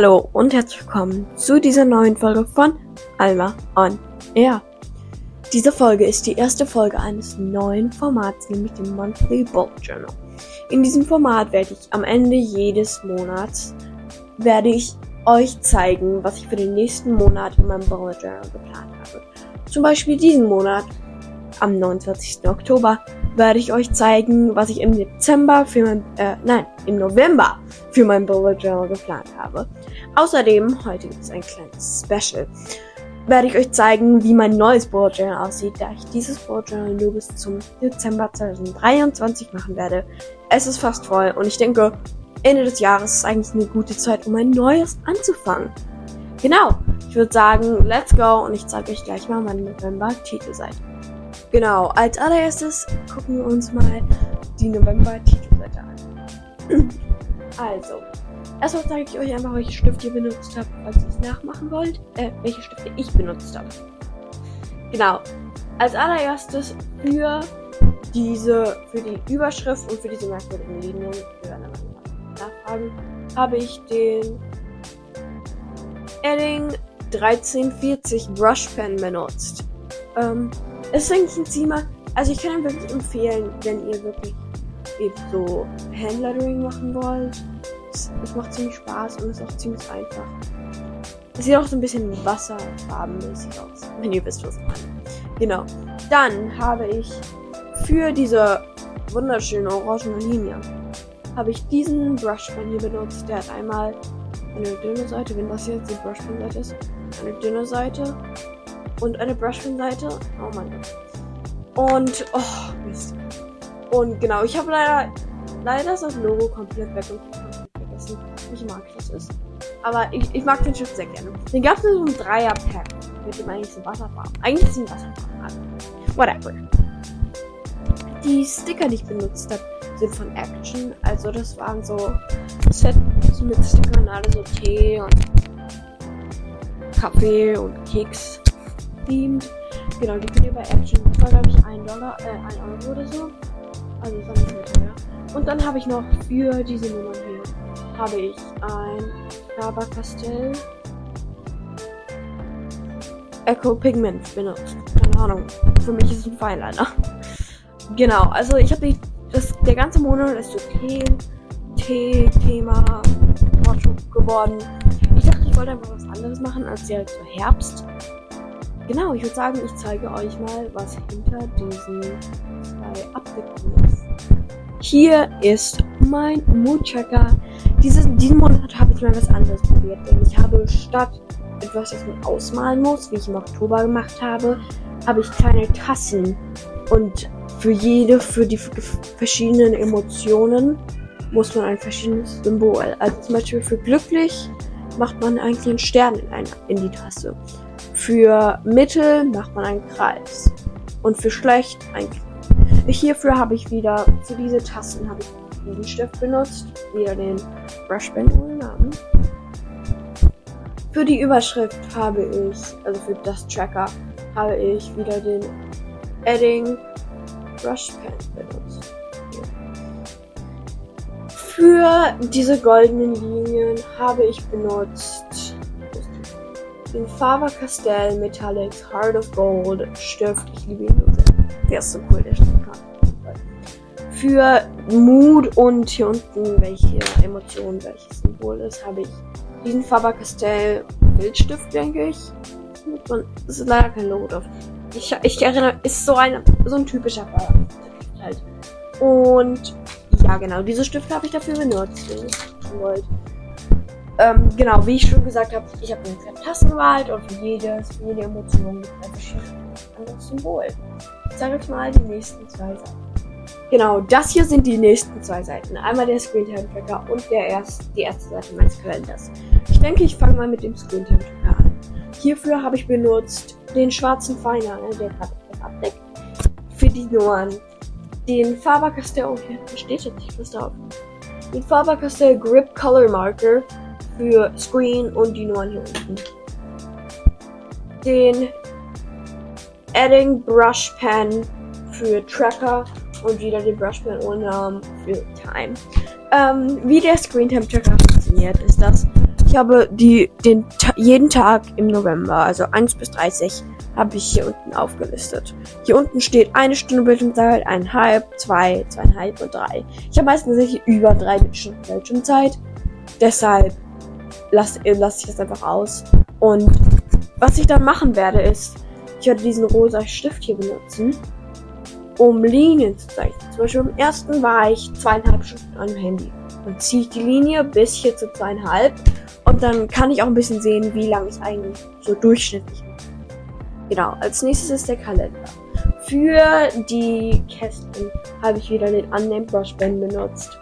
Hallo und herzlich willkommen zu dieser neuen Folge von Alma on Air. Diese Folge ist die erste Folge eines neuen Formats, nämlich dem Monthly Bullet Journal. In diesem Format werde ich am Ende jedes Monats werde ich euch zeigen, was ich für den nächsten Monat in meinem Bullet Journal geplant habe. Zum Beispiel diesen Monat am 29. Oktober werde ich euch zeigen, was ich im Dezember für mein, äh, nein, im November für mein Bullet Journal geplant habe. Außerdem, heute gibt es ein kleines Special, werde ich euch zeigen, wie mein neues Bullet Journal aussieht, da ich dieses Bullet Journal nur bis zum Dezember 2023 machen werde. Es ist fast voll und ich denke, Ende des Jahres ist eigentlich eine gute Zeit, um ein neues anzufangen. Genau, ich würde sagen, let's go und ich zeige euch gleich mal meine November-Titelseite. Genau, als allererstes gucken wir uns mal die November-Titelseite an. also, erstmal zeige ich euch einfach, welche Stifte ihr benutzt habt, falls ihr es nachmachen wollt. Äh, welche Stifte ich benutzt habe. Genau. Als allererstes für diese, für die Überschrift und für diese merkwürdigen Linien, wir werden nachfragen, habe ich den Edding 1340 Brush Pen benutzt. Ähm, ist eigentlich ein Zimmer. Also ich kann ihm wirklich empfehlen, wenn ihr wirklich eben so Handlettering machen wollt. Es, es macht ziemlich Spaß und ist auch ziemlich einfach. Es sieht auch so ein bisschen wasserfarbenmäßig aus, wenn ihr wisst, was ich meine. Genau. Dann habe ich für diese wunderschöne orangene Linie habe ich diesen Brushpen hier benutzt. Der hat einmal eine dünne Seite, wenn das jetzt die Brushpen-Seite ist, eine dünne Seite und eine Brushpen-Seite. Oh mein Gott. Und, oh, Mist. Und genau, ich habe leider, leider ist das Logo komplett weg und komplett vergessen. Ich mag das ist. Aber ich, ich mag den Stift sehr gerne. Den gab es in so einem Dreier-Pack mit dem eigentlich so Wasserfarben. Eigentlich sind Wasserfarben. Whatever. Die Sticker, die ich benutzt habe, sind von Action. Also das waren so Sets mit Stickern, alle so Tee und Kaffee und Keks themed. Genau, die ihr bei Action. War, glaube ich, ein Dollar, äh, ein Euro oder so. Also, das war nicht sehr teuer. Und dann habe ich noch für diese Nummer hier, habe ich ein Faber-Castell Echo Pigment benutzt. Keine Ahnung. Für mich ist es ein Feinliner. Genau, also ich habe das, der ganze Monat ist so Tee, Tee, Thema, geworden. Ich dachte, ich wollte einfach was anderes machen als halt so Herbst. Genau, ich würde sagen, ich zeige euch mal, was hinter diesen zwei Abdeckungen ist. Hier ist mein Mood Tracker. Dieses, diesen Monat habe ich mal was anderes probiert, denn ich habe statt etwas, das man ausmalen muss, wie ich im Oktober gemacht habe, habe ich kleine Tassen. Und für jede, für die verschiedenen Emotionen muss man ein verschiedenes Symbol. Also zum Beispiel für glücklich macht man einen Stern in, eine, in die Tasse. Für Mittel macht man einen Kreis. Und für schlecht ein Kreis. Hierfür habe ich wieder, für diese Tasten habe ich diesen Stift benutzt. Wieder den Brushpen ohne Namen. Für die Überschrift habe ich, also für das Tracker, habe ich wieder den Edding Brushpen benutzt. Für diese goldenen Linien habe ich benutzt den Faber-Castell Metallics Heart of Gold Stift. Ich liebe ihn so sehr. Der ist so cool, der Stift. Für Mut und hier unten, welche Emotion, welches Symbol ist, habe ich diesen Faber-Castell Bildstift, denke ich. Das ist leider kein Logo drauf. Ich, ich erinnere, ist so ein, so ein typischer Faber-Castell halt. Und ja, genau, diese Stifte habe ich dafür benutzt, wenn ihr wollt. Ähm, genau, wie ich schon gesagt habe, ich habe eine Tassenwahl und für jedes, für jede Emotion gibt es ein verschiedenes Symbol. Ich zeige euch mal die nächsten zwei Seiten. Genau, das hier sind die nächsten zwei Seiten. Einmal der Screentime Tracker und der erst, die erste Seite meines Kalenders. Ich denke, ich fange mal mit dem Screentime Tracker an. Hierfür habe ich benutzt den schwarzen Feiner, der gerade etwas abdeckt. Für die Nummern. Den Faber-Castell, oh, hier steht jetzt nicht was drauf. Den Faber-Castell Grip Color Marker für Screen und die Nummern hier unten. Den Adding Brush Pen für Tracker und wieder den Brush Pen ohne Namen für Time. Ähm, wie der Screen Time Tracker funktioniert, ist das, Ich habe die, den, jeden Tag im November, also 1 bis 30, habe ich hier unten aufgelistet. Hier unten steht eine Stunde Bildschirmzeit, eineinhalb, zwei, zweieinhalb und drei. Ich habe meistens über drei Stunden Bildschirmzeit. Deshalb lasse lass ich das einfach aus. Und was ich dann machen werde, ist, ich werde diesen rosa Stift hier benutzen, um Linien zu zeichnen. Zum Beispiel im ersten war ich zweieinhalb Stunden an dem Handy. Dann ziehe ich die Linie bis hier zu zweieinhalb und dann kann ich auch ein bisschen sehen, wie lang ich eigentlich so durchschnittlich mache. Genau, als nächstes ist der Kalender. Für die Kästen habe ich wieder den Unnamed Brush Pen benutzt.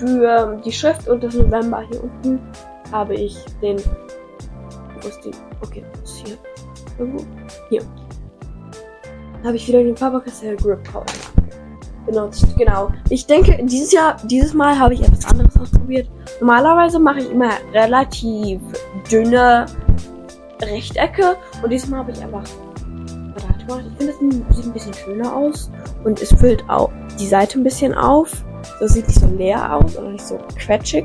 Für die Schrift und das November hier unten habe ich den. Wo ist die? Okay, ist hier. Irgendwo. Hier. Habe ich wieder den Faber-Castell Grip Power benutzt. Genau. Ich denke, dieses Jahr, dieses Mal habe ich etwas anderes ausprobiert. Normalerweise mache ich immer relativ dünne Rechtecke und diesmal habe ich einfach Quadrate gemacht. Ich finde, das sieht ein bisschen schöner aus und es füllt auch die Seite ein bisschen auf. Das sieht nicht so leer aus oder nicht so quetschig.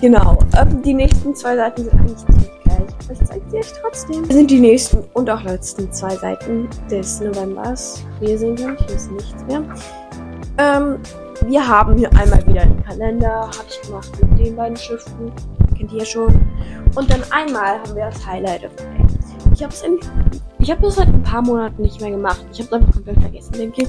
Genau. Ähm, die nächsten zwei Seiten sind eigentlich ziemlich gleich. Aber ich zeige sie euch trotzdem. Das sind die nächsten und auch letzten zwei Seiten des Novembers. Wie ihr sehen könnt, hier ist nichts mehr. Ähm, wir haben hier einmal wieder den Kalender. Habe ich gemacht mit den beiden Schriften. Kennt ihr schon. Und dann einmal haben wir das Highlight of the Day. Ich habe es das seit ein paar Monaten nicht mehr gemacht. Ich habe es einfach komplett vergessen, denke ich.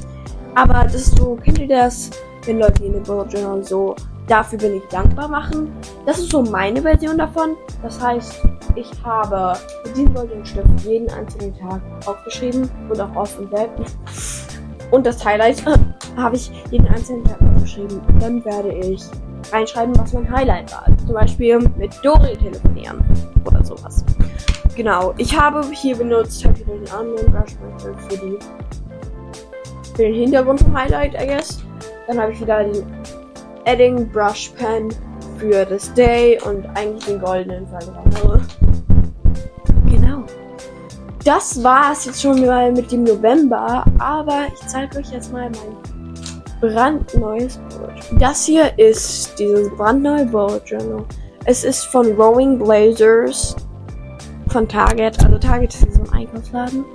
Aber das ist so, kennt ihr das, wenn Leute in den Bullet Journal so dafür bin ich dankbar machen. Das ist so meine Version davon. Das heißt, ich habe mit diesem goldenen Stift jeden einzelnen Tag aufgeschrieben und auch off und weg. Und das Highlight habe ich jeden einzelnen Tag aufgeschrieben. Dann werde ich reinschreiben, was mein Highlight war. Zum Beispiel mit Dori telefonieren oder sowas. Genau, ich habe hier benutzt, habe hier den anderen Brushmarker für die für den Hintergrund vom Highlight, I guess. Dann habe ich wieder den Edding Brush Pen für das Day und eigentlich den goldenen andere. Genau. Das war es jetzt schon mal mit dem November, aber ich zeige euch jetzt mal mein brandneues Bullet. Das hier ist dieses brandneue Bullet Journal. Es ist von Rowing Blazers von Target. Also Target ist so ein Einkaufsladen.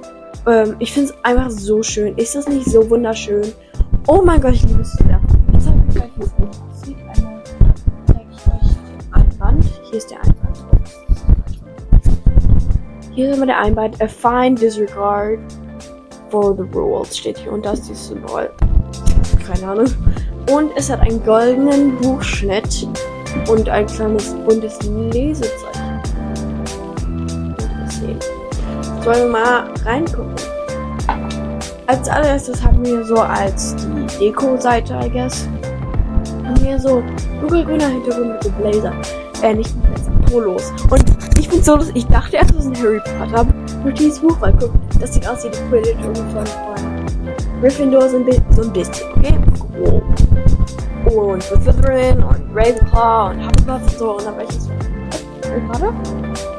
Ähm, ich finde es einfach so schön. Ist das nicht so wunderschön? Oh mein Gott, ich liebe es sehr. Ich zeige euch gleich, es aussieht. Einmal zeige ich euch den Einband. Hier ist der Einband. Hier ist immer der Einband. A fine disregard for the rules steht hier und das ist dieses Symbol. Keine Ahnung. Und es hat einen goldenen Buchschnitt und ein kleines buntes Lesezeichen. Sollen wir mal reingucken? Als allererstes haben wir so als die Deko-Seite, I guess, haben wir so dunkelgrüner Hintergrund mit dem Blazer. Äh, nicht mit Blazer, Polos. Und ich bin so, ich dachte erst, das ist ein Harry Potter Notizbuch, weil guck, das sieht aus wie die Quidditch-Uniform von Gryffindor so ein, so ein bisschen, okay? Grob. Und Slytherin und Ravenclaw und Hufflepuff und so. Und dann war ich so, Harry Potter?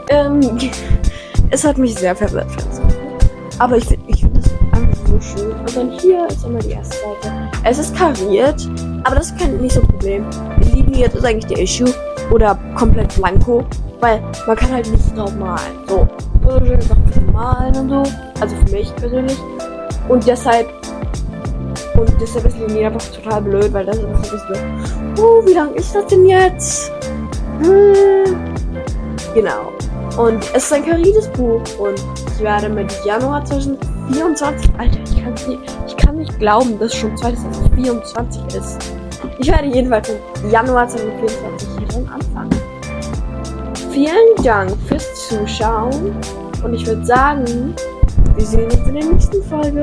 Ähm, es hat mich sehr verwirrt. Aber ich schön. Und dann hier ist immer die erste Seite. Es ist kariert, aber das ist kein, nicht so ein Problem. Liniert ist eigentlich der Issue. Oder komplett blanko. Weil man kann halt nichts drauf malen. So. So schön bisschen malen und so. Also für mich persönlich. Und deshalb. Und deshalb ist Linie einfach total blöd, weil das ist ein bisschen so. Uh, wie lang ist das denn jetzt? Hm. Genau. Und es ist ein karides Buch und ich werde mit Januar 2024, Alter, ich kann nicht, ich kann nicht glauben, dass es schon 2024 ist. Ich werde jedenfalls im Januar 2024 hier drin anfangen. Vielen Dank fürs Zuschauen und ich würde sagen, wir sehen uns in der nächsten Folge.